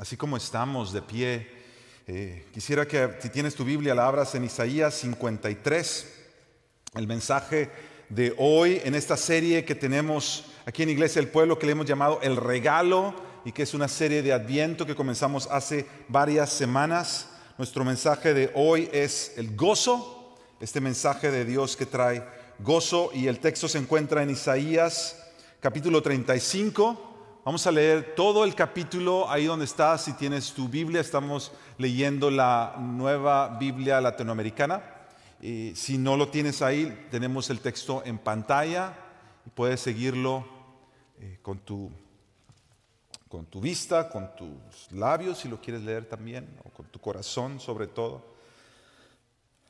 Así como estamos de pie, eh, quisiera que si tienes tu Biblia la abras en Isaías 53, el mensaje de hoy en esta serie que tenemos aquí en Iglesia del Pueblo que le hemos llamado El Regalo y que es una serie de Adviento que comenzamos hace varias semanas. Nuestro mensaje de hoy es el gozo, este mensaje de Dios que trae gozo y el texto se encuentra en Isaías capítulo 35. Vamos a leer todo el capítulo ahí donde estás. Si tienes tu Biblia, estamos leyendo la nueva Biblia latinoamericana. Y si no lo tienes ahí, tenemos el texto en pantalla y puedes seguirlo eh, con, tu, con tu vista, con tus labios, si lo quieres leer también, o con tu corazón sobre todo.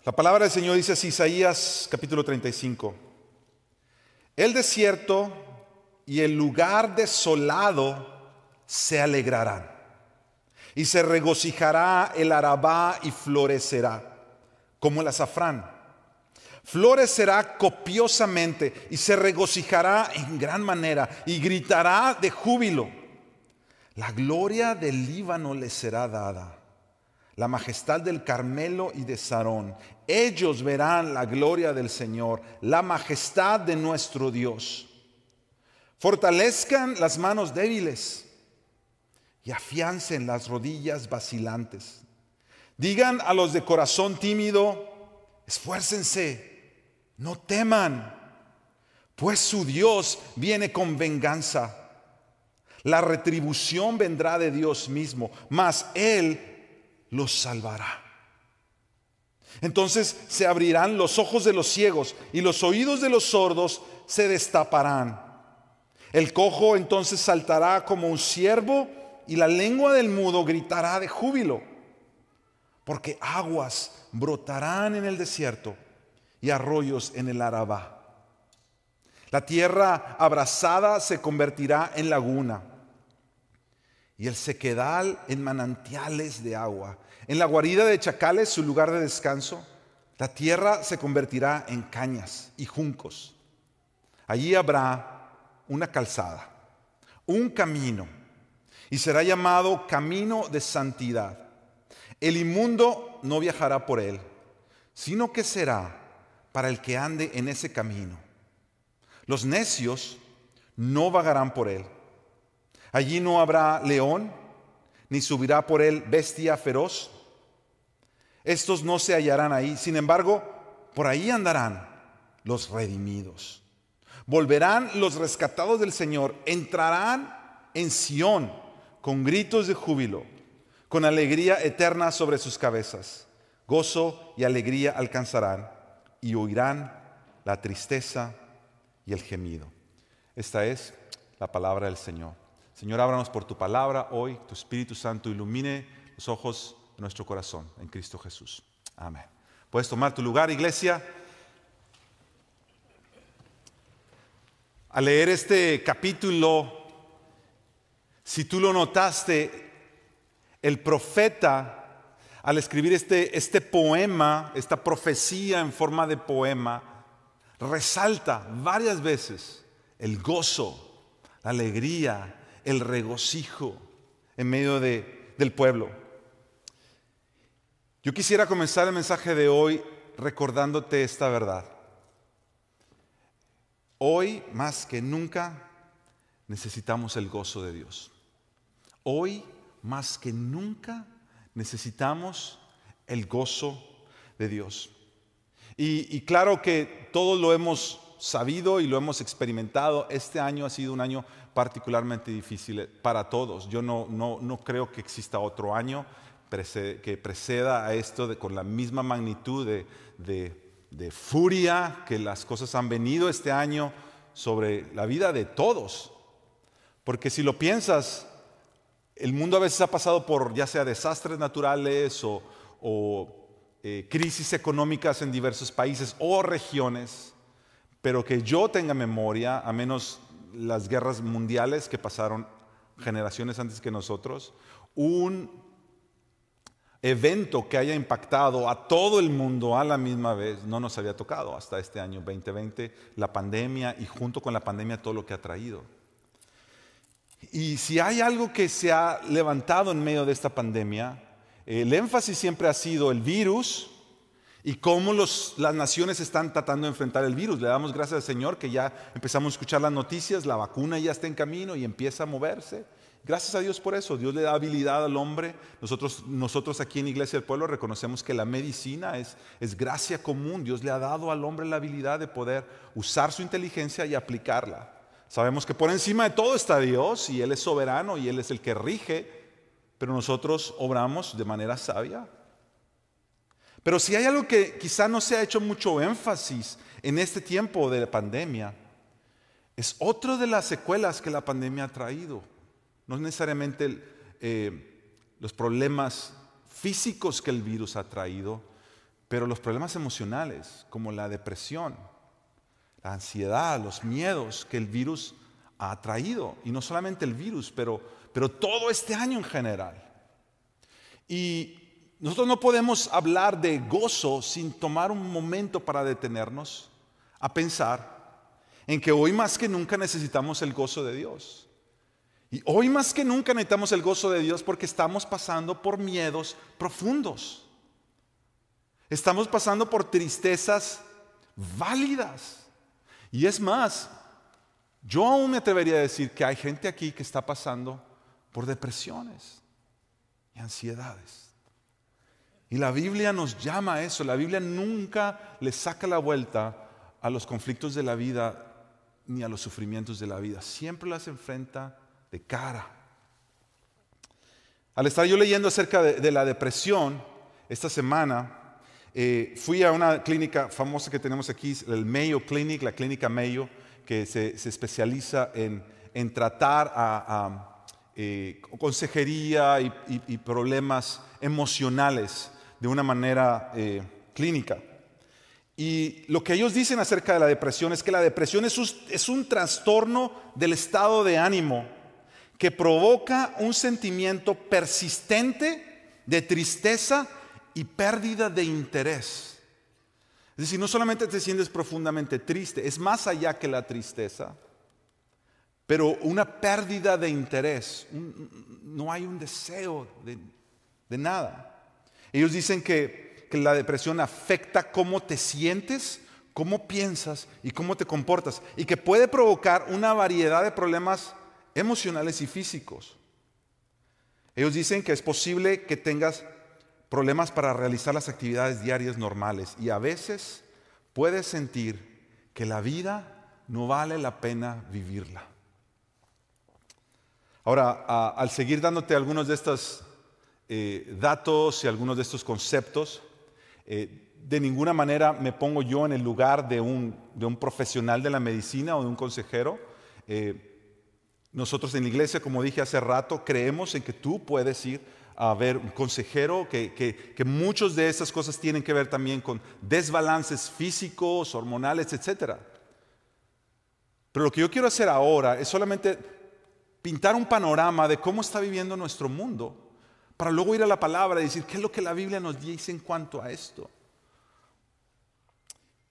La palabra del Señor dice así, Isaías capítulo 35. El desierto y el lugar desolado se alegrarán. Y se regocijará el arabá y florecerá, como el azafrán. Florecerá copiosamente y se regocijará en gran manera y gritará de júbilo. La gloria del Líbano le será dada, la majestad del Carmelo y de Sarón. Ellos verán la gloria del Señor, la majestad de nuestro Dios. Fortalezcan las manos débiles y afiancen las rodillas vacilantes. Digan a los de corazón tímido, esfuércense, no teman, pues su Dios viene con venganza. La retribución vendrá de Dios mismo, mas Él los salvará. Entonces se abrirán los ojos de los ciegos y los oídos de los sordos se destaparán. El cojo entonces saltará como un ciervo y la lengua del mudo gritará de júbilo, porque aguas brotarán en el desierto y arroyos en el Arabá. La tierra abrasada se convertirá en laguna y el sequedal en manantiales de agua. En la guarida de chacales, su lugar de descanso, la tierra se convertirá en cañas y juncos. Allí habrá una calzada, un camino, y será llamado camino de santidad. El inmundo no viajará por él, sino que será para el que ande en ese camino. Los necios no vagarán por él. Allí no habrá león, ni subirá por él bestia feroz. Estos no se hallarán ahí, sin embargo, por ahí andarán los redimidos. Volverán los rescatados del Señor, entrarán en Sión con gritos de júbilo, con alegría eterna sobre sus cabezas. Gozo y alegría alcanzarán y oirán la tristeza y el gemido. Esta es la palabra del Señor. Señor, ábranos por tu palabra hoy, tu Espíritu Santo ilumine los ojos de nuestro corazón en Cristo Jesús. Amén. Puedes tomar tu lugar, iglesia. Al leer este capítulo, si tú lo notaste, el profeta, al escribir este, este poema, esta profecía en forma de poema, resalta varias veces el gozo, la alegría, el regocijo en medio de, del pueblo. Yo quisiera comenzar el mensaje de hoy recordándote esta verdad. Hoy más que nunca necesitamos el gozo de Dios. Hoy más que nunca necesitamos el gozo de Dios. Y, claro que todos lo hemos sabido y lo hemos experimentado. Este año ha sido un año particularmente difícil para todos. Yo no, no, no creo que exista otro año que preceda a esto con la misma magnitud de furia que las cosas han venido este año sobre la vida de todos. Porque si lo piensas, el mundo a veces ha pasado por ya sea desastres naturales o, eh, crisis económicas en diversos países o regiones, pero que yo tenga memoria, a menos las guerras mundiales que pasaron generaciones antes que nosotros, un evento que haya impactado a todo el mundo a la misma vez no nos había tocado hasta este año 2020, la pandemia y junto con la pandemia todo lo que ha traído. Y si hay algo que se ha levantado en medio de esta pandemia, el énfasis siempre ha sido el virus y cómo las naciones están tratando de enfrentar el virus. Le damos gracias al Señor que ya empezamos a escuchar las noticias, la vacuna ya está en camino y empieza a moverse. Gracias a Dios por eso. Dios le da habilidad al hombre. Nosotros, nosotros aquí en Iglesia del Pueblo reconocemos que la medicina es, es gracia común. Dios le ha dado al hombre la habilidad de poder usar su inteligencia y aplicarla. Sabemos que por encima de todo está Dios y Él es soberano y Él es el que rige, pero nosotros obramos de manera sabia. Pero si hay algo que quizá no se ha hecho mucho énfasis en este tiempo de pandemia, es otro de las secuelas que la pandemia ha traído. No es necesariamente eh, los problemas físicos que el virus ha traído, pero los problemas emocionales, como la depresión, la ansiedad, los miedos que el virus ha traído. Y no solamente el virus, pero, pero todo este año en general. Y nosotros no podemos hablar de gozo sin tomar un momento para detenernos a pensar en que hoy más que nunca necesitamos el gozo de Dios. Y hoy más que nunca necesitamos el gozo de Dios porque estamos pasando por miedos profundos. Estamos pasando por tristezas válidas. Y es más, yo aún me atrevería a decir que hay gente aquí que está pasando por depresiones y ansiedades. Y la Biblia nos llama a eso. La Biblia nunca le saca la vuelta a los conflictos de la vida ni a los sufrimientos de la vida. Siempre las enfrenta de cara. Al estar yo leyendo acerca de, la depresión esta semana, eh, fui a una clínica famosa que tenemos aquí, el Mayo Clinic, la clínica Mayo, que se, especializa en, tratar a, eh, consejería y, problemas emocionales de una manera eh, clínica. Y lo que ellos dicen acerca de la depresión es que la depresión es un trastorno del estado de ánimo que provoca un sentimiento persistente de tristeza y pérdida de interés. Es decir, no solamente te sientes profundamente triste, es más allá que la tristeza, pero una pérdida de interés, no hay un deseo de, nada. Ellos dicen que, que la depresión afecta cómo te sientes, cómo piensas y cómo te comportas, y que puede provocar una variedad de problemas emocionales y físicos. Ellos dicen que es posible que tengas problemas para realizar las actividades diarias normales y a veces puedes sentir que la vida no vale la pena vivirla. Ahora, al seguir dándote algunos de estos eh, datos y algunos de estos conceptos, eh, de ninguna manera me pongo yo en el lugar de un, profesional de la medicina o de un consejero. Eh, nosotros en la iglesia, como dije hace rato, creemos en que tú puedes ir a ver un consejero, que, que, muchas de esas cosas tienen que ver también con desbalances físicos, hormonales, etc. Pero lo que yo quiero hacer ahora es solamente pintar un panorama de cómo está viviendo nuestro mundo, para luego ir a la palabra y decir qué es lo que la Biblia nos dice en cuanto a esto.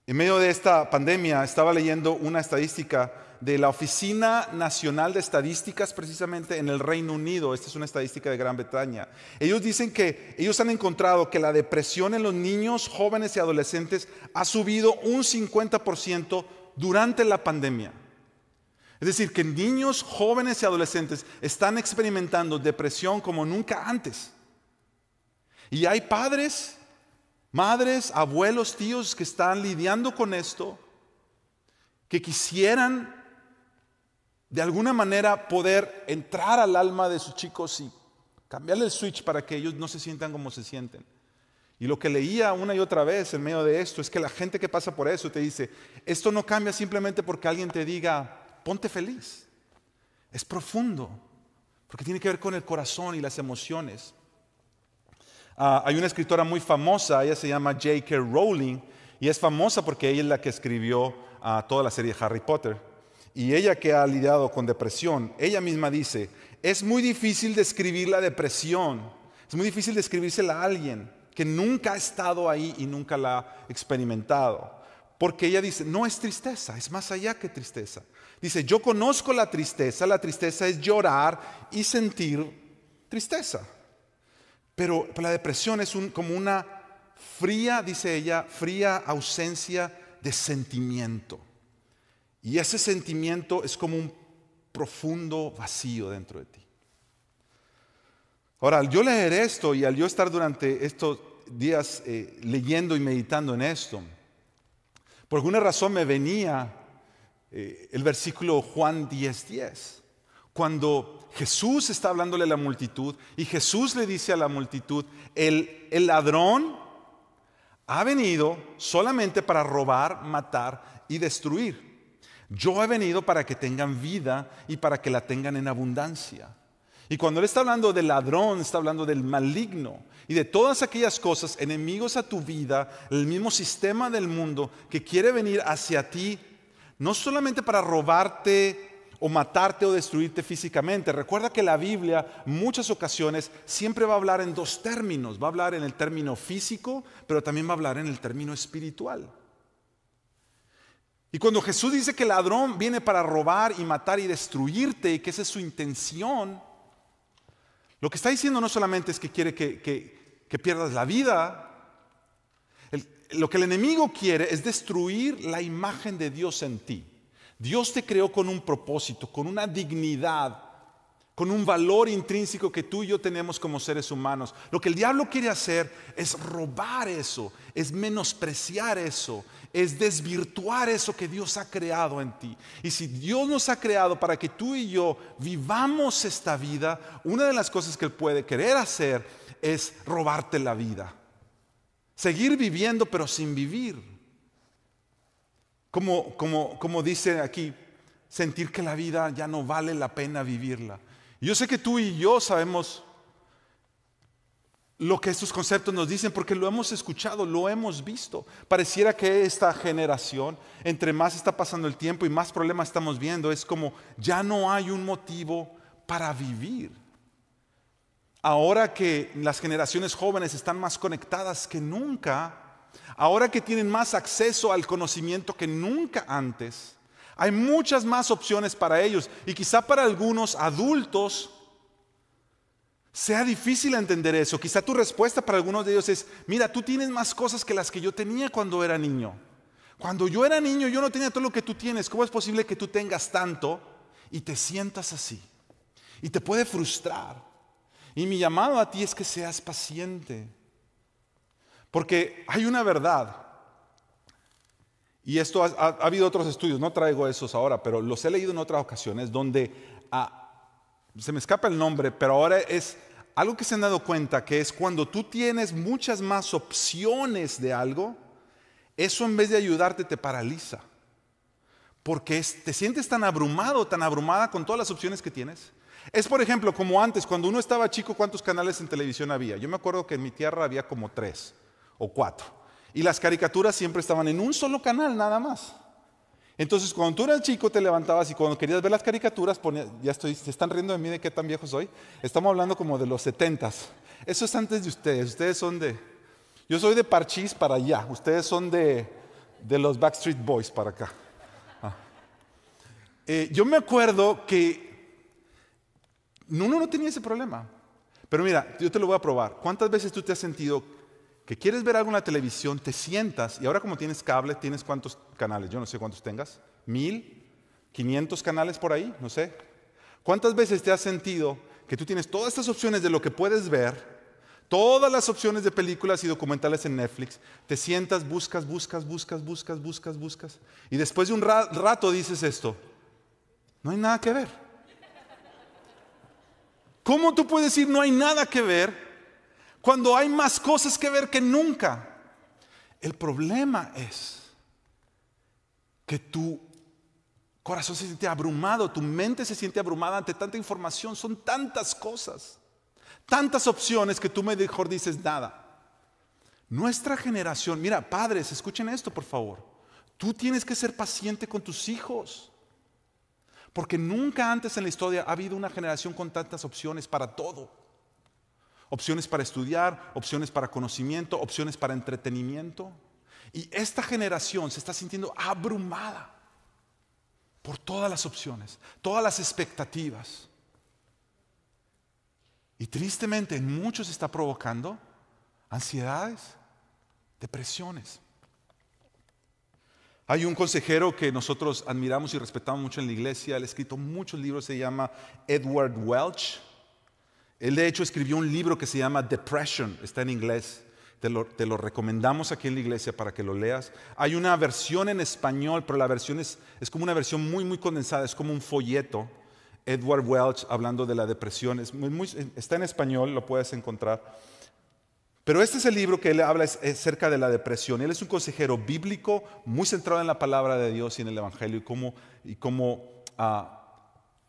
En medio de esta pandemia estaba leyendo una estadística de la Oficina Nacional de Estadísticas precisamente en el Reino Unido. Esta es una estadística de Gran Bretaña. Ellos dicen que ellos han encontrado que la depresión en los niños, jóvenes y adolescentes ha subido un 50% durante la pandemia. Es decir, que niños, jóvenes y adolescentes están experimentando depresión como nunca antes. Y hay padres madres, abuelos, tíos que están lidiando con esto, que quisieran de alguna manera poder entrar al alma de sus chicos y cambiarle el switch para que ellos no se sientan como se sienten. Y lo que leía una y otra vez en medio de esto es que la gente que pasa por eso te dice, esto no cambia simplemente porque alguien te diga, ponte feliz. Es profundo, porque tiene que ver con el corazón y las emociones. Ah, hay una escritora muy famosa, ella se llama J.K. Rowling, y es famosa porque ella es la que escribió ah, toda la serie de Harry Potter. Y ella que ha lidiado con depresión, ella misma dice, es muy difícil describir la depresión, es muy difícil describírsela a alguien que nunca ha estado ahí y nunca la ha experimentado. porque ella dice, no es tristeza, es más allá que tristeza. Dice, yo conozco la tristeza, la tristeza es llorar y sentir tristeza. Pero, la depresión es como una fría, dice ella, fría ausencia de sentimiento. Y ese sentimiento es como un profundo vacío dentro de ti. Ahora, al yo leer esto y al yo estar durante estos días eh, leyendo y meditando en esto, por alguna razón me venía eh, el versículo Juan 10:10, 10, cuando Jesús está hablándole a la multitud y Jesús le dice a la multitud, el, ladrón ha venido solamente para robar, matar y destruir. Yo he venido para que tengan vida y para que la tengan en abundancia. Y cuando él está hablando del ladrón, está hablando del maligno y de todas aquellas cosas enemigos a tu vida, el mismo sistema del mundo que quiere venir hacia ti, no solamente para robarte o matarte o destruirte físicamente. Recuerda que la Biblia muchas ocasiones siempre va a hablar en dos términos. Va a hablar en el término físico, pero también va a hablar en el término espiritual. Y cuando Jesús dice que el ladrón viene para robar y matar y destruirte y que esa es su intención, lo que está diciendo no solamente es que quiere que, pierdas la vida, lo que el enemigo quiere es destruir la imagen de Dios en ti. Dios te creó con un propósito, con una dignidad, con un valor intrínseco que tú y yo tenemos como seres humanos. Lo que el diablo quiere hacer es robar eso, es menospreciar eso, es desvirtuar eso que Dios ha creado en ti. Y si Dios nos ha creado para que tú y yo vivamos esta vida, una de las cosas que Él puede querer hacer es robarte la vida. Seguir viviendo pero sin vivir. Como, dice aquí, sentir que la vida ya no vale la pena vivirla. Yo sé que tú y yo sabemos lo que estos conceptos nos dicen porque lo hemos escuchado, lo hemos visto. Pareciera que esta generación, entre más está pasando el tiempo y más problemas estamos viendo, es como ya no hay un motivo para vivir. Ahora que las generaciones jóvenes están más conectadas que nunca, ahora que tienen más acceso al conocimiento que nunca antes, hay muchas más opciones para ellos y quizá para algunos adultos sea difícil entender eso. Quizá tu respuesta para algunos de ellos es, mira, tú tienes más cosas que las que yo tenía cuando era niño. Cuando yo era niño yo no tenía todo lo que tú tienes. ¿Cómo es posible que tú tengas tanto y te sientas así? Y te puede frustrar. Y mi llamado a ti es que seas paciente. Porque hay una verdad. Y esto ha, habido otros estudios, no traigo esos ahora, pero los he leído en otras ocasiones donde ah, se me escapa el nombre, pero ahora es algo que se han dado cuenta que es cuando tú tienes muchas más opciones de algo, eso en vez de ayudarte te paraliza. Porque te sientes tan abrumado, tan abrumada con todas las opciones que tienes. Es por ejemplo como antes, cuando uno estaba chico, ¿cuántos canales en televisión había? Yo me acuerdo que en mi tierra había como tres o cuatro. Y las caricaturas siempre estaban en un solo canal, nada más. Entonces, cuando tú eras chico, te levantabas y cuando querías ver las caricaturas, ya estoy, se están riendo de mí de qué tan viejo soy. Estamos hablando como de los setentas. Eso es antes de ustedes. Ustedes son de, yo soy de Parchís para allá. Ustedes son de, de los Backstreet Boys para acá. Ah. Eh, yo me acuerdo que uno no tenía ese problema. Pero mira, yo te lo voy a probar. ¿Cuántas veces tú te has sentido que quieres ver algo en la televisión, te sientas y ahora como tienes cable, tienes cuántos canales, yo no sé cuántos tengas, mil, quinientos canales por ahí, no sé. ¿Cuántas veces te has sentido que tú tienes todas estas opciones de lo que puedes ver, todas las opciones de películas y documentales en Netflix, te sientas, buscas, buscas, buscas, buscas, buscas, buscas, y después de un rato dices esto, no hay nada que ver. ¿Cómo tú puedes decir no hay nada que ver cuando hay más cosas que ver que nunca. El problema es que tu corazón se siente abrumado, tu mente se siente abrumada ante tanta información, son tantas cosas, tantas opciones que tú mejor dices nada. Nuestra generación, mira, padres, escuchen esto por favor. Tú tienes que ser paciente con tus hijos. Porque nunca antes en la historia ha habido una generación con tantas opciones para todo. Opciones para estudiar, opciones para conocimiento, opciones para entretenimiento. Y esta generación se está sintiendo abrumada por todas las opciones, todas las expectativas. Y tristemente en muchos está provocando ansiedades, depresiones. Hay un consejero que nosotros admiramos y respetamos mucho en la iglesia, él ha escrito muchos libros, se llama Edward Welch. Él de hecho escribió un libro que se llama Depression, está en inglés. Te lo, recomendamos aquí en la iglesia para que lo leas. Hay una versión en español, pero la versión es, es como una versión muy, muy condensada, es como un folleto. Edward Welch hablando de la depresión, está en español, lo puedes encontrar. Pero este es el libro que él habla acerca de la depresión. Él es un consejero bíblico muy centrado en la palabra de Dios y en el Evangelio y cómo, y cómo ah,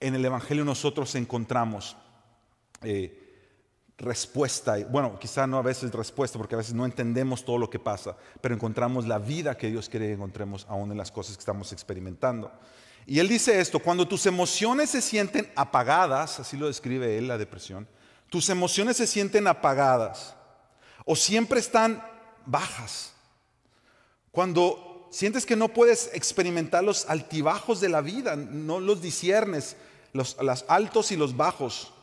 en el Evangelio nosotros encontramos eh, respuesta. Bueno, quizá no a veces respuesta porque a veces no entendemos todo lo que pasa, pero encontramos la vida que Dios quiere que encontremos aún en las cosas que estamos experimentando. Y él dice esto, cuando tus emociones se sienten apagadas, así lo describe él, la depresión, tus emociones se sienten apagadas o siempre están bajas. Cuando sientes que no puedes experimentar los altibajos de la vida, no los disiernes, los, altos y los bajos.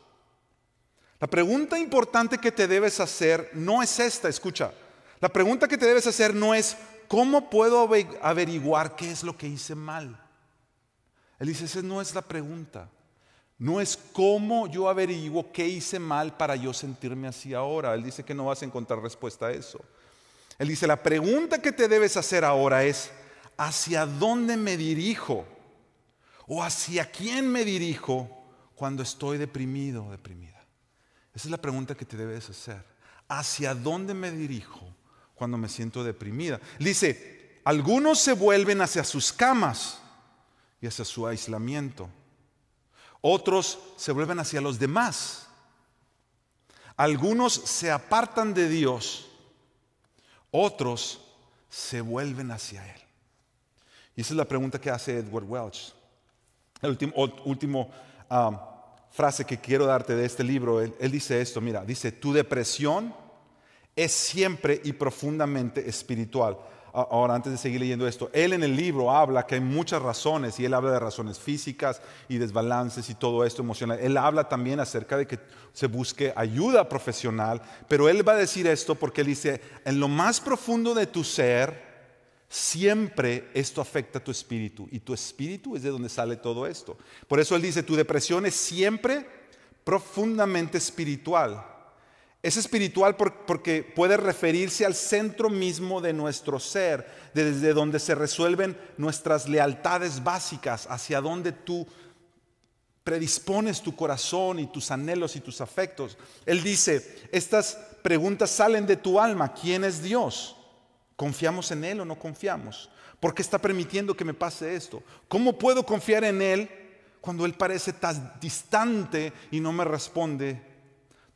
La pregunta importante que te debes hacer no es esta, escucha. La pregunta que te debes hacer no es, ¿cómo puedo averiguar qué es lo que hice mal? Él dice, esa no es la pregunta. No es cómo yo averiguo qué hice mal para yo sentirme así ahora. Él dice que no vas a encontrar respuesta a eso. Él dice, la pregunta que te debes hacer ahora es, ¿hacia dónde me dirijo? ¿O hacia quién me dirijo cuando estoy deprimido o deprimida? Esa es la pregunta que te debes hacer. ¿Hacia dónde me dirijo cuando me siento deprimida? dice, algunos se vuelven hacia sus camas y hacia su aislamiento. Otros se vuelven hacia los demás. Algunos se apartan de Dios. Otros se vuelven hacia Él. Y esa es la pregunta que hace Edward Welch. La última último, um, frase que quiero darte de este libro, él, él dice esto, mira, dice, tu depresión es siempre y profundamente espiritual. Ahora, antes de seguir leyendo esto, él en el libro habla que hay muchas razones y él habla de razones físicas y desbalances y todo esto emocional. Él habla también acerca de que se busque ayuda profesional, pero él va a decir esto porque él dice, en lo más profundo de tu ser, siempre esto afecta a tu espíritu y tu espíritu es de donde sale todo esto. Por eso él dice, tu depresión es siempre profundamente espiritual. Es espiritual porque puede referirse al centro mismo de nuestro ser, desde donde se resuelven nuestras lealtades básicas, hacia donde tú predispones tu corazón y tus anhelos y tus afectos. Él dice, estas preguntas salen de tu alma. ¿Quién es Dios? ¿Confiamos en Él o no confiamos? ¿Por qué está permitiendo que me pase esto? ¿Cómo puedo confiar en Él cuando Él parece tan distante y no me responde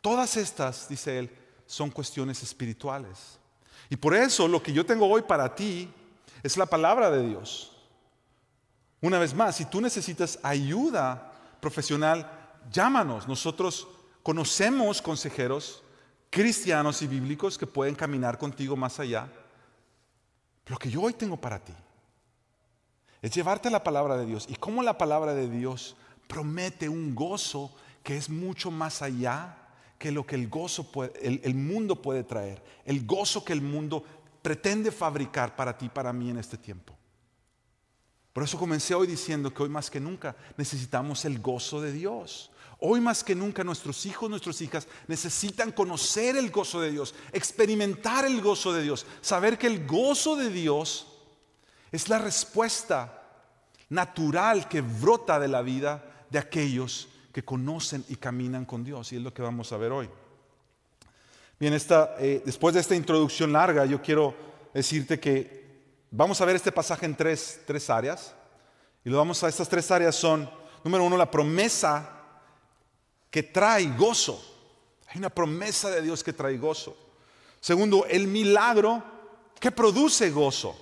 Todas estas, dice él, son cuestiones espirituales. Y por eso lo que yo tengo hoy para ti es la palabra de Dios. Una vez más, si tú necesitas ayuda profesional, llámanos. Nosotros conocemos consejeros cristianos y bíblicos que pueden caminar contigo más allá. Lo que yo hoy tengo para ti es llevarte la palabra de Dios y cómo la palabra de Dios promete un gozo que es mucho más allá que lo que el gozo el, mundo puede traer, el gozo que el mundo pretende fabricar para ti, para mí en este tiempo. Por eso comencé hoy diciendo que hoy más que nunca necesitamos el gozo de Dios. Hoy más que nunca nuestros hijos, nuestras hijas necesitan conocer el gozo de Dios, experimentar el gozo de Dios, saber que el gozo de Dios es la respuesta natural que brota de la vida de aquellos que conocen y caminan con Dios. Y es lo que vamos a ver hoy. Bien, esta, eh, después de esta introducción larga, yo quiero decirte que vamos a ver este pasaje en tres, tres áreas. Y lo vamos a, estas tres áreas son, número uno, la promesa que trae gozo. Hay una promesa de Dios que trae gozo. Segundo, el milagro que produce gozo.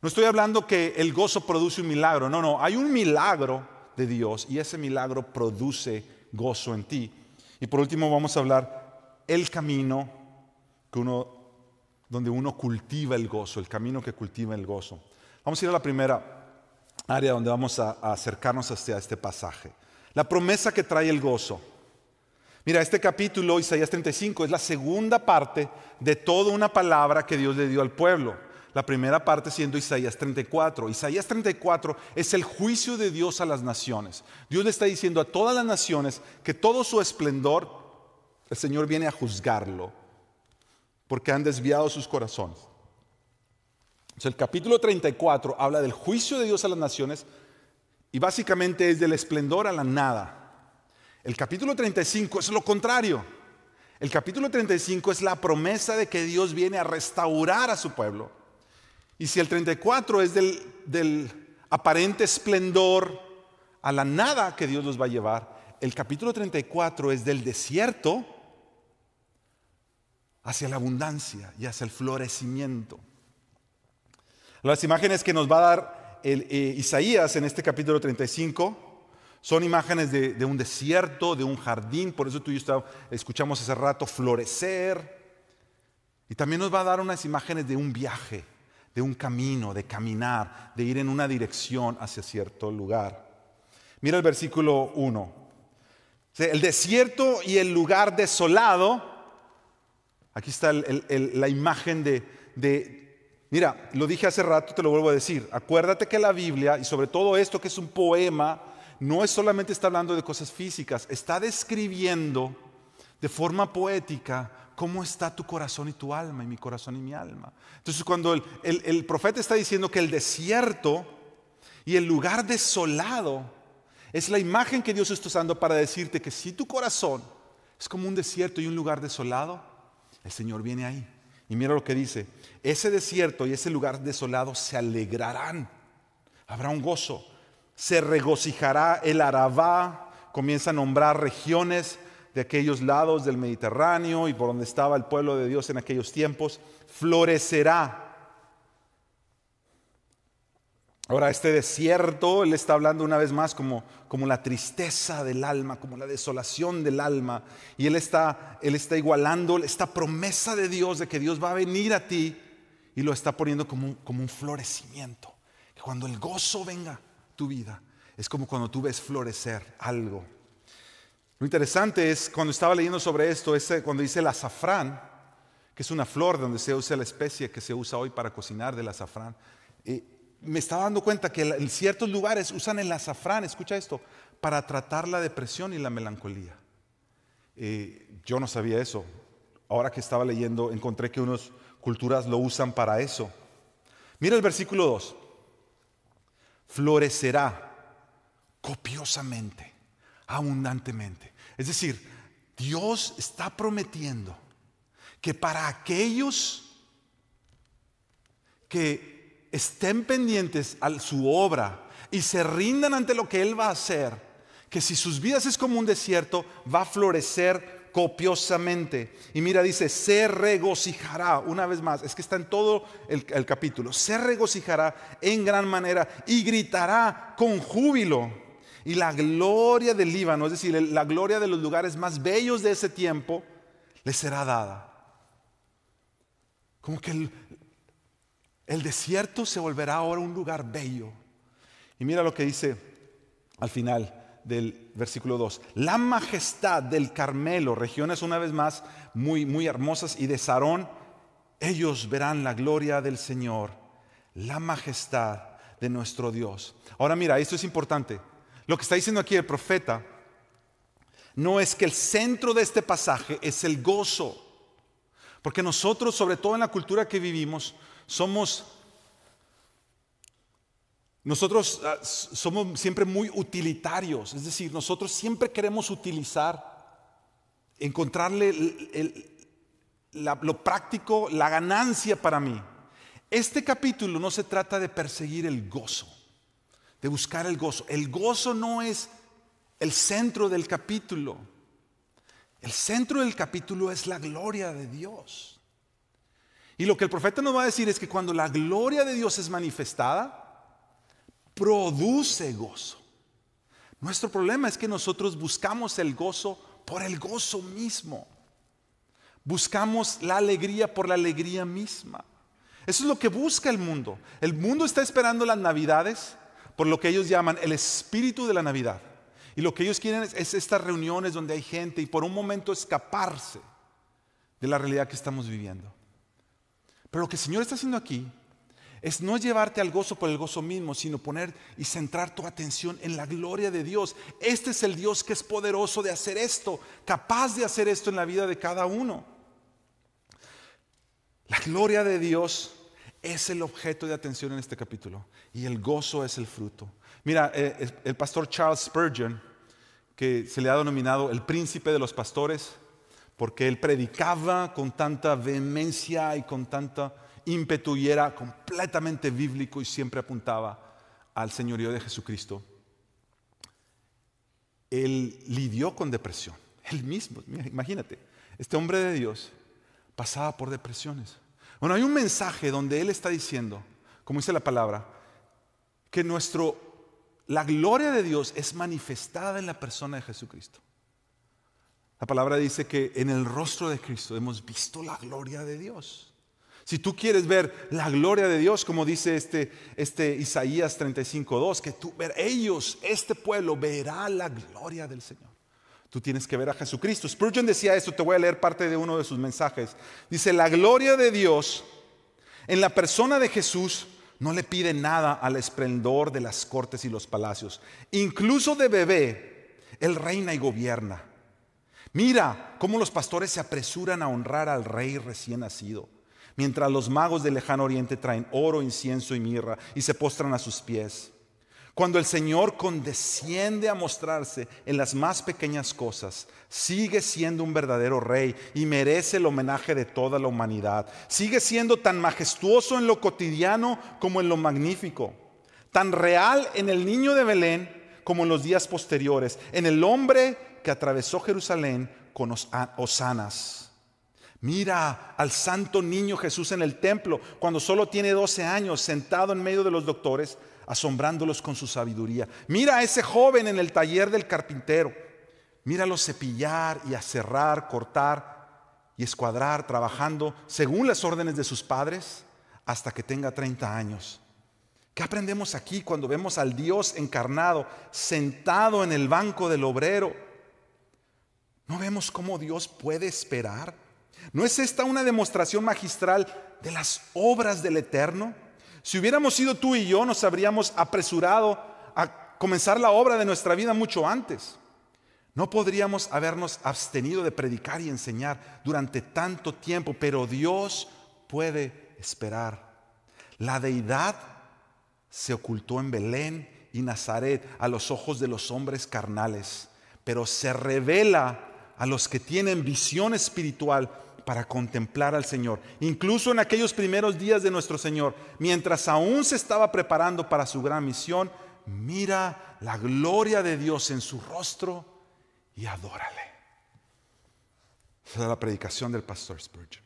No estoy hablando que el gozo produce un milagro, no, no, hay un milagro de Dios y ese milagro produce gozo en ti. Y por último vamos a hablar el camino que uno donde uno cultiva el gozo, el camino que cultiva el gozo. Vamos a ir a la primera área donde vamos a, acercarnos hacia este pasaje. La promesa que trae el gozo. Mira, este capítulo, Isaías 35, es la segunda parte de toda una palabra que Dios le dio al pueblo. La primera parte siendo Isaías 34. Isaías 34 es el juicio de Dios a las naciones. Dios le está diciendo a todas las naciones que todo su esplendor, el Señor viene a juzgarlo, porque han desviado sus corazones. el capítulo 34 habla del juicio de Dios a las naciones y básicamente es del esplendor a la nada. El capítulo 35 es lo contrario. El capítulo 35 es la promesa de que Dios viene a restaurar a su pueblo y si el 34 es del, aparente esplendor a la nada que Dios los va a llevar, el capítulo 34 es del desierto hacia la abundancia y hacia el florecimiento. Las imágenes que nos va a dar eh, Isaías en este capítulo 35 son imágenes de, un desierto, de un jardín, por eso tú y yo escuchamos hace rato florecer. Y también nos va a dar unas imágenes de un viaje, de un camino, de caminar, de ir en una dirección hacia cierto lugar. Mira el versículo 1. El desierto y el lugar desolado, aquí está la imagen de, mira, lo dije hace rato, te lo vuelvo a decir, acuérdate que la Biblia, y sobre todo esto que es un poema, no es solamente está hablando de cosas físicas, está describiendo de forma poética ¿cómo está tu corazón y tu alma y mi corazón y mi alma? Entonces cuando el, profeta está diciendo que el desierto y el lugar desolado es la imagen que Dios está usando para decirte que si tu corazón es como un desierto y un lugar desolado, el Señor viene ahí. Y mira lo que dice, ese desierto y ese lugar desolado se alegrarán, habrá un gozo, se regocijará el Arabá, comienza a nombrar regiones de aquellos lados del Mediterráneo y por donde estaba el pueblo de Dios en aquellos tiempos, florecerá. Ahora, este desierto, él está hablando una vez más como, como la tristeza del alma, como la desolación del alma. Y él está, él está igualando esta promesa de Dios de que Dios va a venir a ti y lo está poniendo como, como un florecimiento. Que cuando el gozo venga tu vida, es como cuando tú ves florecer algo. Lo interesante es, cuando estaba leyendo sobre esto, es cuando dice el azafrán, que es una flor donde se usa la especie que se usa hoy para cocinar del azafrán. me estaba dando cuenta que en ciertos lugares usan el azafrán, escucha esto, para tratar la depresión y la melancolía. yo no sabía eso. Ahora que estaba leyendo, encontré que unas culturas lo usan para eso. Mira el versículo 2. Florecerá copiosamente, abundantemente. Es decir, Dios está prometiendo que para aquellos que estén pendientes a su obra y se rindan ante lo que Él va a hacer, que si sus vidas es como un desierto, va a florecer copiosamente. Y mira, dice, se regocijará, una vez más, es que está en todo el, capítulo, se regocijará en gran manera y gritará con júbilo. Y la gloria del Líbano, es decir, la gloria de los lugares más bellos de ese tiempo, le será dada. Como que el desierto se volverá ahora un lugar bello. Y mira lo que dice al final del versículo 2. La majestad del Carmelo, regiones una vez más muy, muy hermosas, y de Sarón, ellos verán la gloria del Señor, la majestad de nuestro Dios. Ahora mira, esto es importante. Lo que está diciendo aquí el profeta no es que el centro de este pasaje es el gozo, porque nosotros, sobre todo en la cultura que vivimos, somos nosotros ah, somos siempre muy utilitarios, es decir, nosotros siempre queremos utilizar, encontrarle lo práctico, la ganancia para mí. Este capítulo no se trata de perseguir el gozo de buscar el gozo. El gozo no es el centro del capítulo. El centro del capítulo es la gloria de Dios. Y lo que el profeta nos va a decir es que cuando la gloria de Dios es manifestada, produce gozo. Nuestro problema es que nosotros buscamos el gozo por el gozo mismo. Buscamos la alegría por la alegría misma. Eso es lo que busca el mundo. El mundo está esperando las navidades por lo que ellos llaman el espíritu de la Navidad. Y lo que ellos quieren es, estas reuniones donde hay gente y por un momento escaparse de la realidad que estamos viviendo. Pero lo que el Señor está haciendo aquí es no llevarte al gozo por el gozo mismo, sino poner y centrar tu atención en la gloria de Dios. Este es el Dios que es poderoso de hacer esto, capaz de hacer esto en la vida de cada uno. La gloria de Dios es el objeto de atención en este capítulo y el gozo es el fruto. Mira, eh, el pastor Charles Spurgeon, que se le ha denominado el príncipe de los pastores, porque él predicaba con tanta vehemencia y con tanta ímpetu y era completamente bíblico y siempre apuntaba al señorío de Jesucristo. Él lidió con depresión, él mismo, imagínate, este hombre de Dios pasaba por depresiones. Bueno, hay un mensaje donde él está diciendo, como dice la palabra, que nuestro, la gloria de Dios es manifestada en la persona de Jesucristo. La palabra dice que en el rostro de Cristo hemos visto la gloria de Dios. Si tú quieres ver la gloria de Dios, como dice este, este Isaías 35.2, que tú ver ellos, este pueblo verá la gloria del Señor. Tú tienes que ver a Jesucristo. Spurgeon decía esto, te voy a leer parte de uno de sus mensajes. Dice, la gloria de Dios en la persona de Jesús no le pide nada al esplendor de las cortes y los palacios. Incluso de bebé, Él reina y gobierna. Mira cómo los pastores se apresuran a honrar al rey recién nacido, mientras los magos del lejano oriente traen oro, incienso y mirra y se postran a sus pies. Cuando el Señor condesciende a mostrarse en las más pequeñas cosas, sigue siendo un verdadero rey y merece el homenaje de toda la humanidad. Sigue siendo tan majestuoso en lo cotidiano como en lo magnífico, tan real en el niño de Belén como en los días posteriores, en el hombre que atravesó Jerusalén con osanas. Mira al santo niño Jesús en el templo cuando solo tiene 12 años, sentado en medio de los doctores asombrándolos con su sabiduría. Mira a ese joven en el taller del carpintero. Míralo cepillar y aserrar, cortar y escuadrar, trabajando según las órdenes de sus padres hasta que tenga 30 años. ¿Qué aprendemos aquí cuando vemos al Dios encarnado sentado en el banco del obrero? ¿No vemos cómo Dios puede esperar? ¿No es esta una demostración magistral de las obras del Eterno? Si hubiéramos sido tú y yo, nos habríamos apresurado a comenzar la obra de nuestra vida mucho antes. No podríamos habernos abstenido de predicar y enseñar durante tanto tiempo, pero Dios puede esperar. La deidad se ocultó en Belén y Nazaret a los ojos de los hombres carnales, pero se revela a los que tienen visión espiritual para contemplar al Señor. Incluso en aquellos primeros días de nuestro Señor, mientras aún se estaba preparando para su gran misión, mira la gloria de Dios en su rostro y adórale. Esa es la predicación del pastor Spurgeon.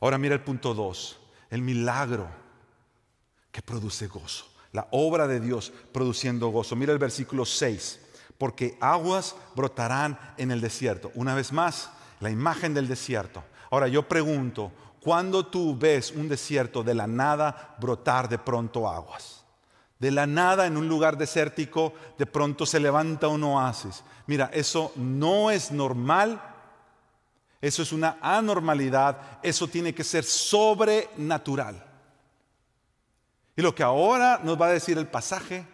Ahora mira el punto 2, el milagro que produce gozo. La obra de Dios produciendo gozo. Mira el versículo 6, porque aguas brotarán en el desierto. Una vez más, la imagen del desierto. Ahora yo pregunto, ¿cuándo tú ves un desierto de la nada brotar de pronto aguas? De la nada en un lugar desértico de pronto se levanta un oasis. Mira, eso no es normal, eso es una anormalidad, eso tiene que ser sobrenatural. Y lo que ahora nos va a decir el pasaje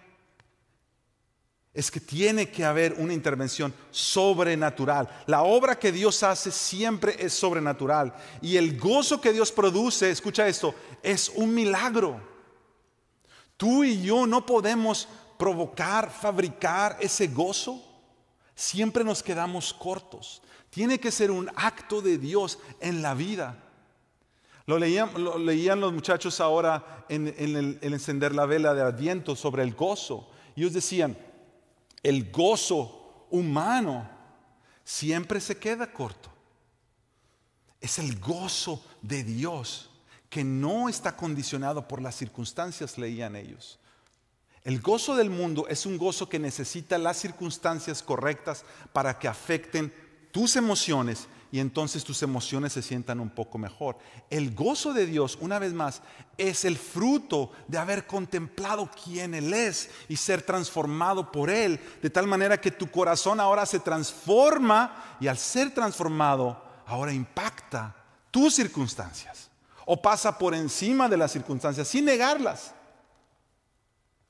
es que tiene que haber una intervención sobrenatural. La obra que Dios hace siempre es sobrenatural. Y el gozo que Dios produce, escucha esto, es un milagro. Tú y yo no podemos provocar, fabricar ese gozo. Siempre nos quedamos cortos. Tiene que ser un acto de Dios en la vida. Lo leían, los muchachos ahora en, el, encender la vela de Adviento sobre el gozo. Y ellos decían, el gozo humano siempre se queda corto. Es el gozo de Dios que no está condicionado por las circunstancias, leían ellos. El gozo del mundo es un gozo que necesita las circunstancias correctas para que afecten tus emociones y entonces tus emociones se sientan un poco mejor. El gozo de Dios, una vez más, es el fruto de haber contemplado quién Él es y ser transformado por Él, de tal manera que tu corazón ahora se transforma y al ser transformado, ahora impacta tus circunstancias o pasa por encima de las circunstancias sin negarlas.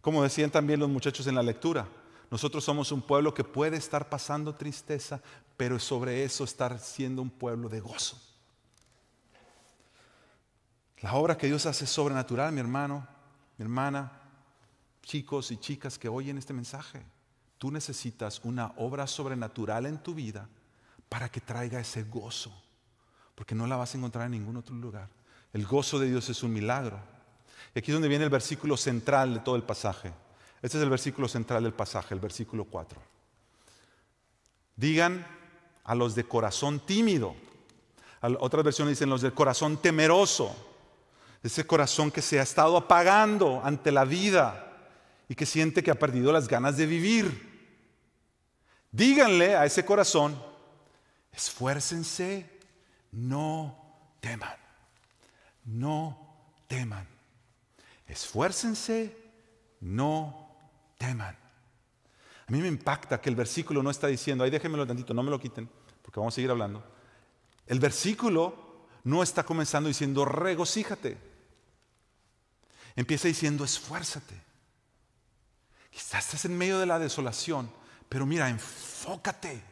Como decían también los muchachos en la lectura, nosotros somos un pueblo que puede estar pasando tristeza, pero sobre eso estar siendo un pueblo de gozo. La obra que Dios hace es sobrenatural, mi hermano, mi hermana, chicos y chicas que oyen este mensaje. Tú necesitas una obra sobrenatural en tu vida para que traiga ese gozo, porque no la vas a encontrar en ningún otro lugar. El gozo de Dios es un milagro. Y aquí es donde viene el versículo central de todo el pasaje. Este es el versículo central del pasaje, el versículo 4. Digan a los de corazón tímido. Otras versiones dicen los de corazón temeroso. Ese corazón que se ha estado apagando ante la vida y que siente que ha perdido las ganas de vivir. Díganle a ese corazón, esfuércense, no teman, no teman. Esfuércense, no teman. A mí me impacta que el versículo no está diciendo, ahí déjenmelo tantito, no me lo quiten, porque vamos a seguir hablando. El versículo no está comenzando diciendo, regocíjate. Empieza diciendo, esfuérzate. Quizás estás en medio de la desolación, pero mira, enfócate.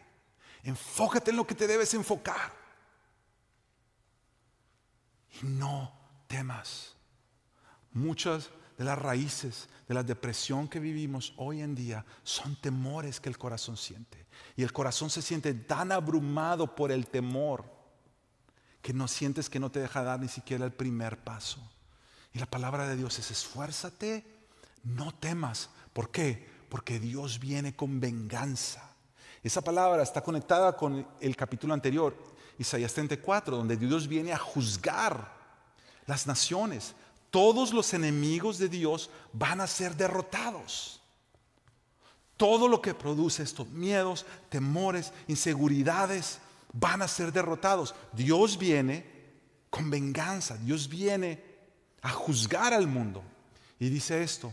Enfócate en lo que te debes enfocar. Y no temas. Muchas de las raíces de la depresión que vivimos hoy en día son temores que el corazón siente. Y el corazón se siente tan abrumado por el temor que no sientes que no te deja dar ni siquiera el primer paso. Y la palabra de Dios es esfuérzate, no temas. ¿Por qué? Porque Dios viene con venganza. Esa palabra está conectada con el capítulo anterior, Isaías 34, donde Dios viene a juzgar las naciones, todos los enemigos de Dios van a ser derrotados. Todo lo que produce estos miedos, temores, inseguridades, van a ser derrotados. Dios viene con venganza, Dios viene a juzgar al mundo. Y dice esto,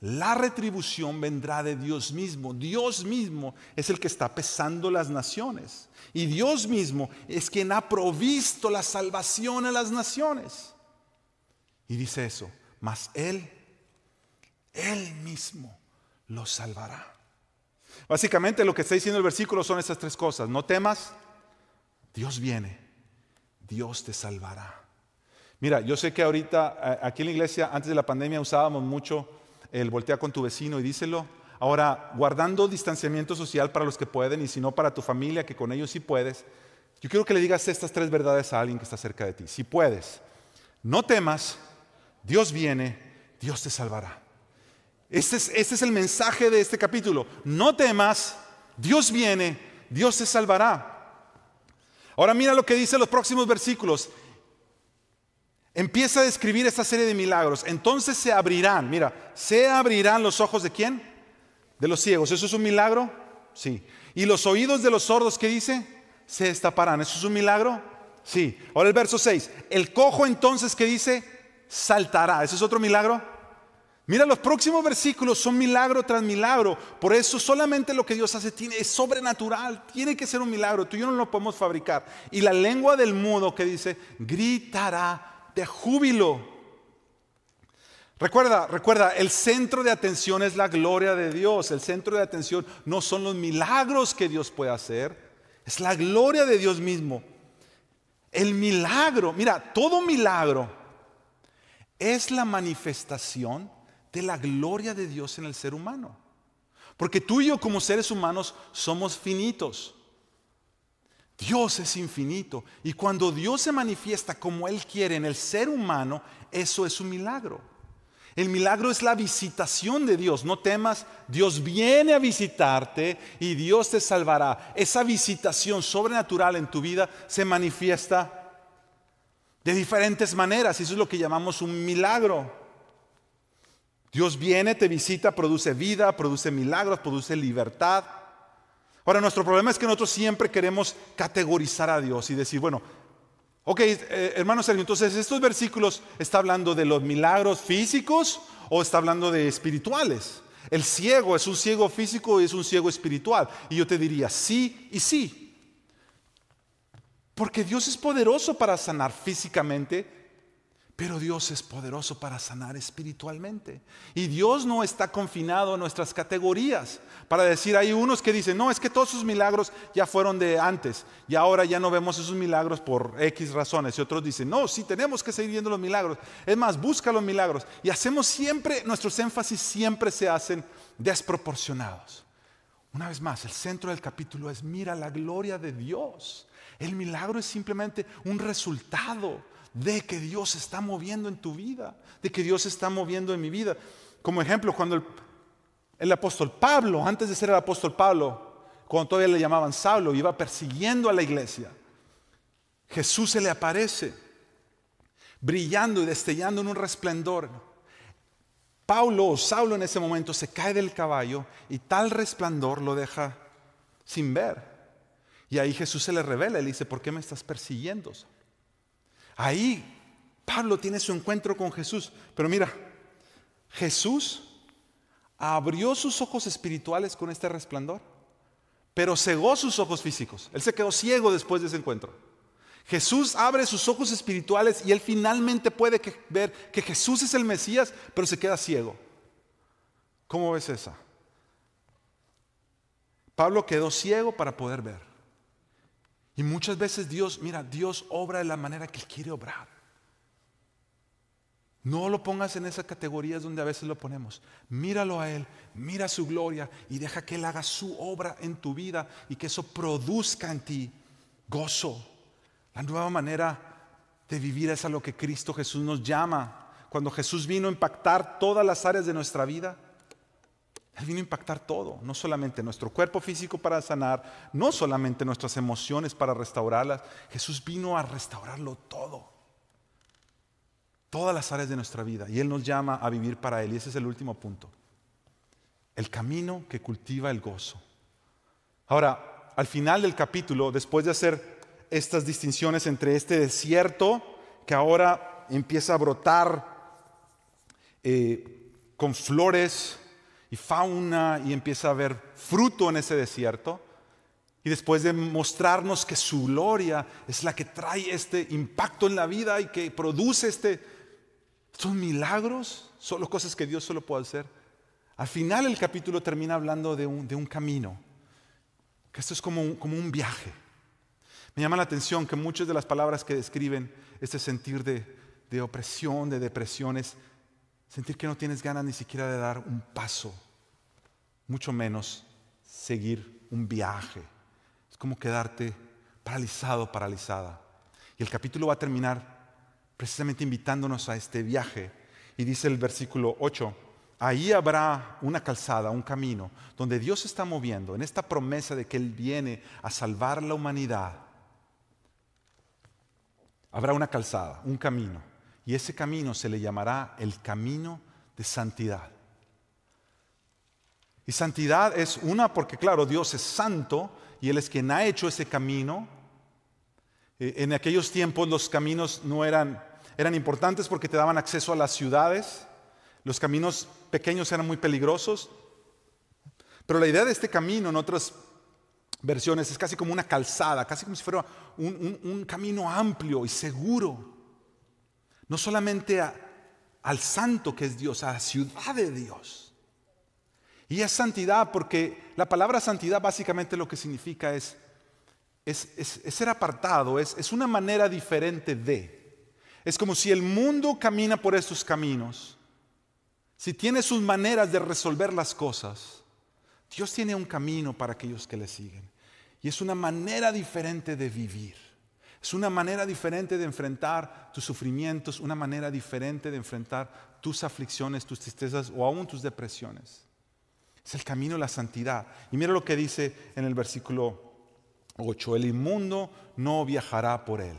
la retribución vendrá de Dios mismo. Dios mismo es el que está pesando las naciones. Y Dios mismo es quien ha provisto la salvación a las naciones. Y dice eso, mas Él, Él mismo lo salvará. Básicamente lo que está diciendo el versículo son estas tres cosas. No temas, Dios viene, Dios te salvará. Mira, yo sé que ahorita aquí en la iglesia, antes de la pandemia, usábamos mucho el voltea con tu vecino y díselo. Ahora, guardando distanciamiento social para los que pueden y si no para tu familia, que con ellos sí puedes, yo quiero que le digas estas tres verdades a alguien que está cerca de ti. Si puedes, no temas, Dios viene, Dios te salvará. Este es, este es el mensaje de este capítulo. No temas, Dios viene, Dios te salvará. Ahora mira lo que dice los próximos versículos. Empieza a describir esta serie de milagros. Entonces se abrirán, mira, se abrirán los ojos de quién? De los ciegos. ¿Eso es un milagro? Sí. ¿Y los oídos de los sordos qué dice? Se destaparán. ¿Eso es un milagro? Sí. Ahora el verso 6. El cojo entonces ¿qué dice? Saltará. ¿Ese es otro milagro? Mira, los próximos versículos son milagro tras milagro. Por eso solamente lo que Dios hace tiene, es sobrenatural. Tiene que ser un milagro. Tú y yo no lo podemos fabricar. Y la lengua del mudo que dice, gritará de júbilo. Recuerda, recuerda, el centro de atención es la gloria de Dios. El centro de atención no son los milagros que Dios puede hacer. Es la gloria de Dios mismo. El milagro, mira, todo milagro es la manifestación de la gloria de Dios en el ser humano. Porque tú y yo como seres humanos somos finitos. Dios es infinito. Y cuando Dios se manifiesta como Él quiere en el ser humano, eso es un milagro. El milagro es la visitación de Dios. No temas, Dios viene a visitarte y Dios te salvará. Esa visitación sobrenatural en tu vida se manifiesta de diferentes maneras. Eso es lo que llamamos un milagro. Dios viene, te visita, produce vida, produce milagros, produce libertad. Ahora, nuestro problema es que nosotros siempre queremos categorizar a Dios y decir, bueno, ok, eh, hermano Sergio, entonces estos versículos está hablando de los milagros físicos o está hablando de espirituales. El ciego es un ciego físico y es un ciego espiritual. Y yo te diría sí y sí. Porque Dios es poderoso para sanar físicamente, pero Dios es poderoso para sanar espiritualmente. Y Dios no está confinado a nuestras categorías. Para decir, hay unos que dicen, no, es que todos sus milagros ya fueron de antes y ahora ya no vemos esos milagros por X razones. Y otros dicen, no, sí tenemos que seguir viendo los milagros. Es más, busca los milagros. Y hacemos siempre, nuestros énfasis siempre se hacen desproporcionados. Una vez más, el centro del capítulo es, mira la gloria de Dios. El milagro es simplemente un resultado de que Dios está moviendo en tu vida, de que Dios está moviendo en mi vida. Como ejemplo, cuando el, apóstol Pablo, antes de ser el apóstol Pablo, cuando todavía le llamaban Saulo, iba persiguiendo a la iglesia, Jesús se le aparece, brillando y destellando en un resplendor. Pablo o Saulo en ese momento se cae del caballo y tal resplandor lo deja sin ver. Y ahí Jesús se le revela y le dice, ¿por qué me estás persiguiendo? Ahí Pablo tiene su encuentro con Jesús. Pero mira, Jesús abrió sus ojos espirituales con este resplandor, pero cegó sus ojos físicos. Él se quedó ciego después de ese encuentro. Jesús abre sus ojos espirituales y él finalmente puede ver que Jesús es el Mesías, pero se queda ciego. ¿Cómo ves esa? Pablo quedó ciego para poder ver. Y muchas veces Dios, mira, Dios obra de la manera que Él quiere obrar. No lo pongas en esas categorías donde a veces lo ponemos. Míralo a Él, mira su gloria y deja que Él haga su obra en tu vida y que eso produzca en ti gozo. La nueva manera de vivir es a lo que Cristo Jesús nos llama. Cuando Jesús vino a impactar todas las áreas de nuestra vida, él vino a impactar todo, no solamente nuestro cuerpo físico para sanar, no solamente nuestras emociones para restaurarlas. Jesús vino a restaurarlo todo. Todas las áreas de nuestra vida. Y Él nos llama a vivir para Él. Y ese es el último punto. El camino que cultiva el gozo. Ahora, al final del capítulo, después de hacer estas distinciones entre este desierto que ahora empieza a brotar eh, con flores, y fauna y empieza a ver fruto en ese desierto. Y después de mostrarnos que su gloria es la que trae este impacto en la vida y que produce este, estos milagros, solo cosas que Dios solo puede hacer. Al final el capítulo termina hablando de un, de un camino, que esto es como un, como un viaje. Me llama la atención que muchas de las palabras que describen este sentir de, de opresión, de depresiones, Sentir que no tienes ganas ni siquiera de dar un paso, mucho menos seguir un viaje. Es como quedarte paralizado, paralizada. Y el capítulo va a terminar precisamente invitándonos a este viaje. Y dice el versículo 8, ahí habrá una calzada, un camino, donde Dios está moviendo en esta promesa de que Él viene a salvar la humanidad. Habrá una calzada, un camino y ese camino se le llamará el camino de santidad. Y santidad es una porque, claro, Dios es santo y Él es quien ha hecho ese camino. Eh, en aquellos tiempos los caminos no eran, eran importantes porque te daban acceso a las ciudades. Los caminos pequeños eran muy peligrosos. Pero la idea de este camino en otras versiones es casi como una calzada, casi como si fuera un camino amplio y seguro no solamente al santo que es Dios, a la ciudad de Dios. Y es santidad porque la palabra santidad básicamente lo que significa es, es, ser apartado, es, es una manera diferente de. Es como si el mundo camina por estos caminos, si tiene sus maneras de resolver las cosas, Dios tiene un camino para aquellos que le siguen. Y es una manera diferente de vivir. Es una manera diferente de enfrentar tus sufrimientos, una manera diferente de enfrentar tus aflicciones, tus tristezas o aún tus depresiones. Es el camino de la santidad. Y mira lo que dice en el versículo 8, el inmundo no viajará por él,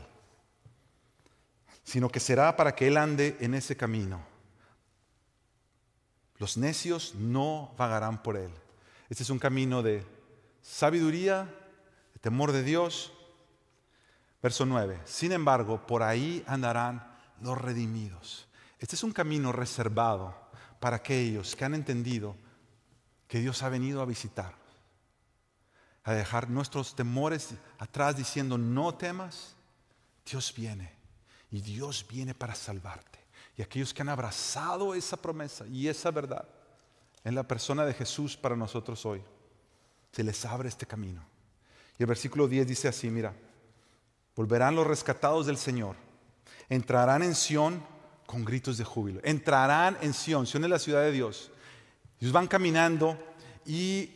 sino que será para que él ande en ese camino. Los necios no vagarán por él. Este es un camino de sabiduría, de temor de Dios. Verso 9. Sin embargo, por ahí andarán los redimidos. Este es un camino reservado para aquellos que han entendido que Dios ha venido a visitar, a dejar nuestros temores atrás diciendo, no temas, Dios viene y Dios viene para salvarte. Y aquellos que han abrazado esa promesa y esa verdad en la persona de Jesús para nosotros hoy, se les abre este camino. Y el versículo 10 dice así, mira, volverán los rescatados del Señor, entrarán en Sión con gritos de júbilo, entrarán en Sión, Sión es la ciudad de Dios. Ellos van caminando y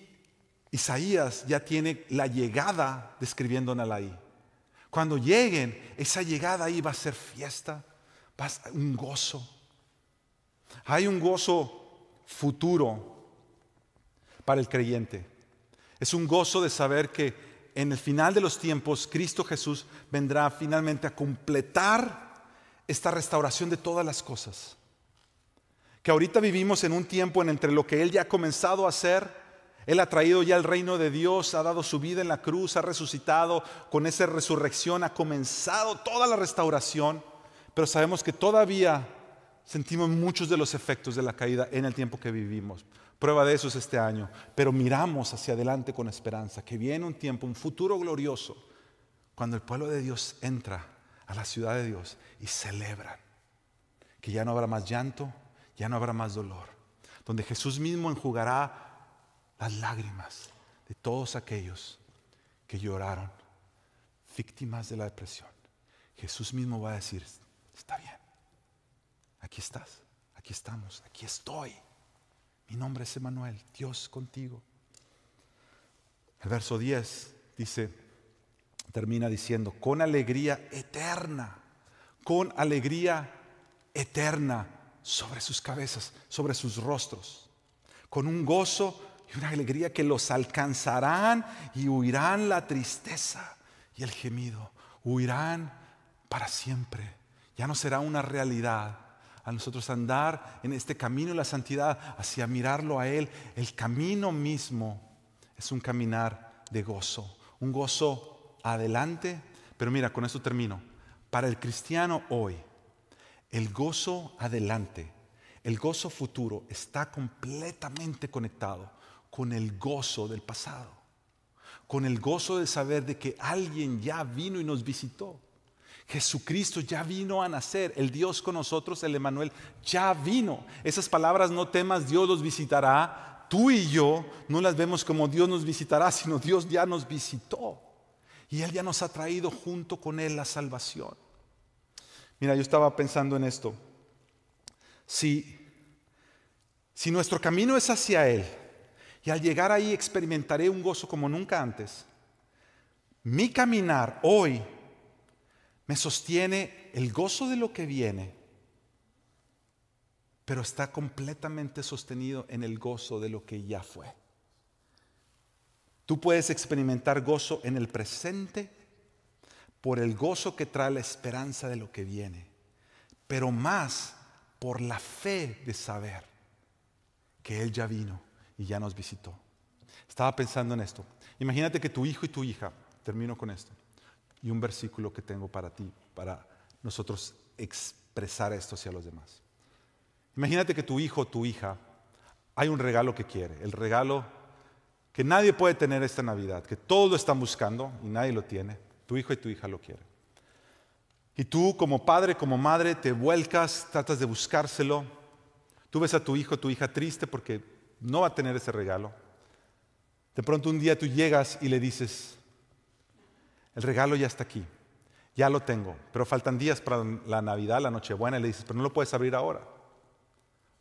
Isaías ya tiene la llegada describiéndola ahí. Cuando lleguen, esa llegada ahí va a ser fiesta, va a ser un gozo. Hay un gozo futuro para el creyente. Es un gozo de saber que en el final de los tiempos Cristo Jesús vendrá finalmente a completar esta restauración de todas las cosas. Que ahorita vivimos en un tiempo en entre lo que Él ya ha comenzado a hacer él ha traído ya el reino de Dios, ha dado su vida en la cruz, ha resucitado, con esa resurrección ha comenzado toda la restauración, pero sabemos que todavía sentimos muchos de los efectos de la caída en el tiempo que vivimos. Prueba de eso es este año, pero miramos hacia adelante con esperanza, que viene un tiempo, un futuro glorioso, cuando el pueblo de Dios entra a la ciudad de Dios y celebran, que ya no habrá más llanto, ya no habrá más dolor, donde Jesús mismo enjugará las lágrimas de todos aquellos que lloraron, víctimas de la depresión. Jesús mismo va a decir, está bien, aquí estás, aquí estamos, aquí estoy. Mi nombre es Emanuel, Dios contigo. El verso 10 dice, termina diciendo, con alegría eterna, con alegría eterna sobre sus cabezas, sobre sus rostros, con un gozo y una alegría que los alcanzarán y huirán la tristeza y el gemido. Huirán para siempre. Ya no será una realidad a nosotros andar en este camino de la santidad hacia mirarlo a Él. El camino mismo es un caminar de gozo, un gozo adelante. Pero mira, con esto termino. Para el cristiano hoy, el gozo adelante, el gozo futuro está completamente conectado con el gozo del pasado, con el gozo de saber de que alguien ya vino y nos visitó. Jesucristo ya vino a nacer, el Dios con nosotros, el Emanuel, ya vino. Esas palabras no temas, Dios los visitará. Tú y yo no las vemos como Dios nos visitará, sino Dios ya nos visitó. Y Él ya nos ha traído junto con Él la salvación. Mira, yo estaba pensando en esto. Si, si nuestro camino es hacia Él, y al llegar ahí experimentaré un gozo como nunca antes. Mi caminar hoy me sostiene el gozo de lo que viene, pero está completamente sostenido en el gozo de lo que ya fue. Tú puedes experimentar gozo en el presente por el gozo que trae la esperanza de lo que viene, pero más por la fe de saber que Él ya vino y ya nos visitó. Estaba pensando en esto. Imagínate que tu hijo y tu hija, termino con esto, y un versículo que tengo para ti, para nosotros expresar esto hacia los demás. Imagínate que tu hijo o tu hija hay un regalo que quiere, el regalo que nadie puede tener esta Navidad, que todos lo están buscando y nadie lo tiene. Tu hijo y tu hija lo quieren. Y tú como padre, como madre, te vuelcas, tratas de buscárselo. Tú ves a tu hijo, tu hija triste porque no va a tener ese regalo. De pronto un día tú llegas y le dices, el regalo ya está aquí, ya lo tengo, pero faltan días para la Navidad, la Nochebuena, y le dices, pero no lo puedes abrir ahora.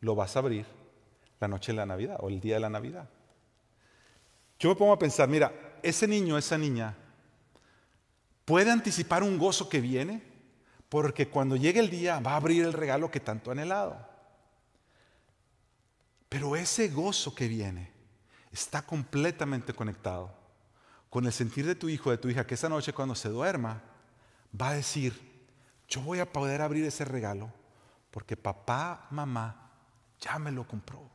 Lo vas a abrir la noche de la Navidad o el día de la Navidad. Yo me pongo a pensar, mira, ese niño, esa niña, puede anticipar un gozo que viene, porque cuando llegue el día va a abrir el regalo que tanto ha anhelado. Pero ese gozo que viene está completamente conectado con el sentir de tu hijo, de tu hija, que esa noche cuando se duerma va a decir, yo voy a poder abrir ese regalo porque papá, mamá ya me lo compró.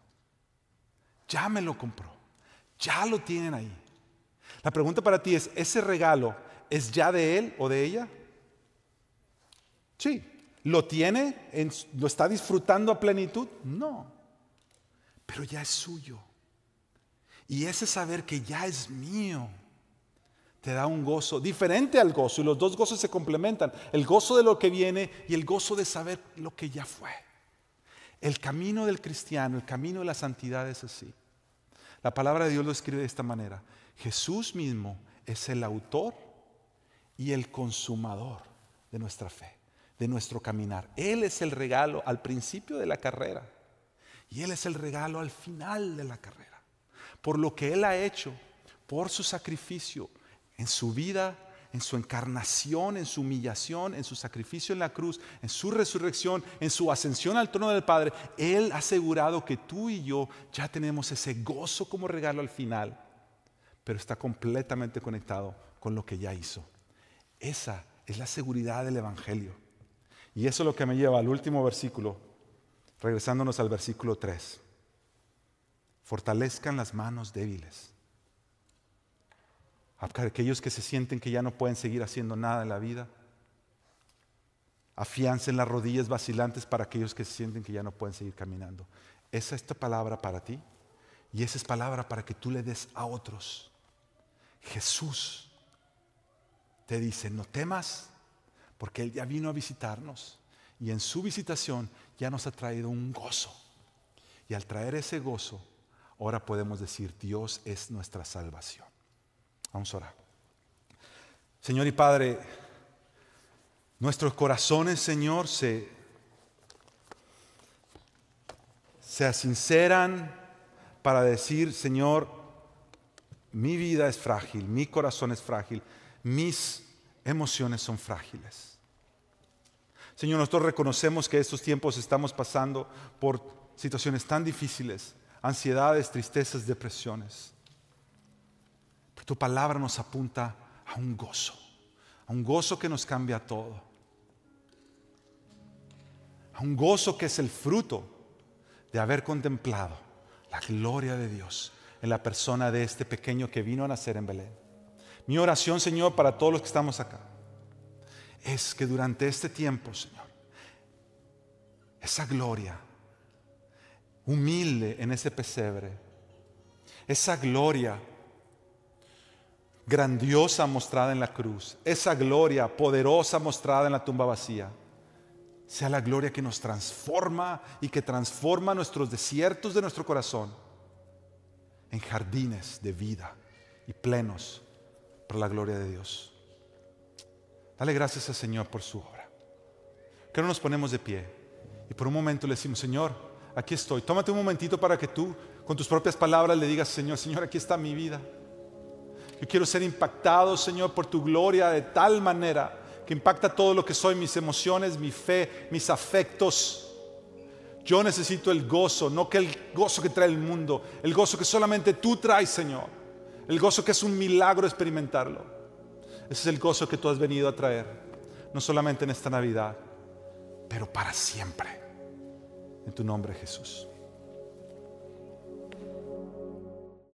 Ya me lo compró. Ya lo tienen ahí. La pregunta para ti es, ¿ese regalo es ya de él o de ella? Sí. ¿Lo tiene? ¿Lo está disfrutando a plenitud? No. Pero ya es suyo. Y ese saber que ya es mío te da un gozo diferente al gozo. Y los dos gozos se complementan. El gozo de lo que viene y el gozo de saber lo que ya fue. El camino del cristiano, el camino de la santidad es así. La palabra de Dios lo escribe de esta manera. Jesús mismo es el autor y el consumador de nuestra fe, de nuestro caminar. Él es el regalo al principio de la carrera y Él es el regalo al final de la carrera. Por lo que Él ha hecho, por su sacrificio en su vida, en su encarnación, en su humillación, en su sacrificio en la cruz, en su resurrección, en su ascensión al trono del Padre, Él ha asegurado que tú y yo ya tenemos ese gozo como regalo al final pero está completamente conectado con lo que ya hizo. Esa es la seguridad del Evangelio. Y eso es lo que me lleva al último versículo, regresándonos al versículo 3. Fortalezcan las manos débiles. Aquellos que se sienten que ya no pueden seguir haciendo nada en la vida. Afiancen las rodillas vacilantes para aquellos que se sienten que ya no pueden seguir caminando. Esa es esta palabra para ti y esa es palabra para que tú le des a otros. Jesús te dice, no temas, porque Él ya vino a visitarnos y en su visitación ya nos ha traído un gozo. Y al traer ese gozo, ahora podemos decir, Dios es nuestra salvación. Vamos a orar. Señor y Padre, nuestros corazones, Señor, se, se sinceran para decir, Señor, mi vida es frágil, mi corazón es frágil, mis emociones son frágiles. Señor, nosotros reconocemos que estos tiempos estamos pasando por situaciones tan difíciles, ansiedades, tristezas, depresiones. Tu palabra nos apunta a un gozo, a un gozo que nos cambia todo, a un gozo que es el fruto de haber contemplado la gloria de Dios en la persona de este pequeño que vino a nacer en Belén. Mi oración, Señor, para todos los que estamos acá, es que durante este tiempo, Señor, esa gloria humilde en ese pesebre, esa gloria grandiosa mostrada en la cruz, esa gloria poderosa mostrada en la tumba vacía, sea la gloria que nos transforma y que transforma nuestros desiertos de nuestro corazón en jardines de vida y plenos por la gloria de Dios. Dale gracias al Señor por su obra. Que no nos ponemos de pie y por un momento le decimos, Señor, aquí estoy. Tómate un momentito para que tú con tus propias palabras le digas, Señor, Señor, aquí está mi vida. Yo quiero ser impactado, Señor, por tu gloria de tal manera que impacta todo lo que soy, mis emociones, mi fe, mis afectos yo necesito el gozo, no que el gozo que trae el mundo, el gozo que solamente tú traes, Señor. El gozo que es un milagro experimentarlo. Ese es el gozo que tú has venido a traer, no solamente en esta Navidad, pero para siempre. En tu nombre, Jesús.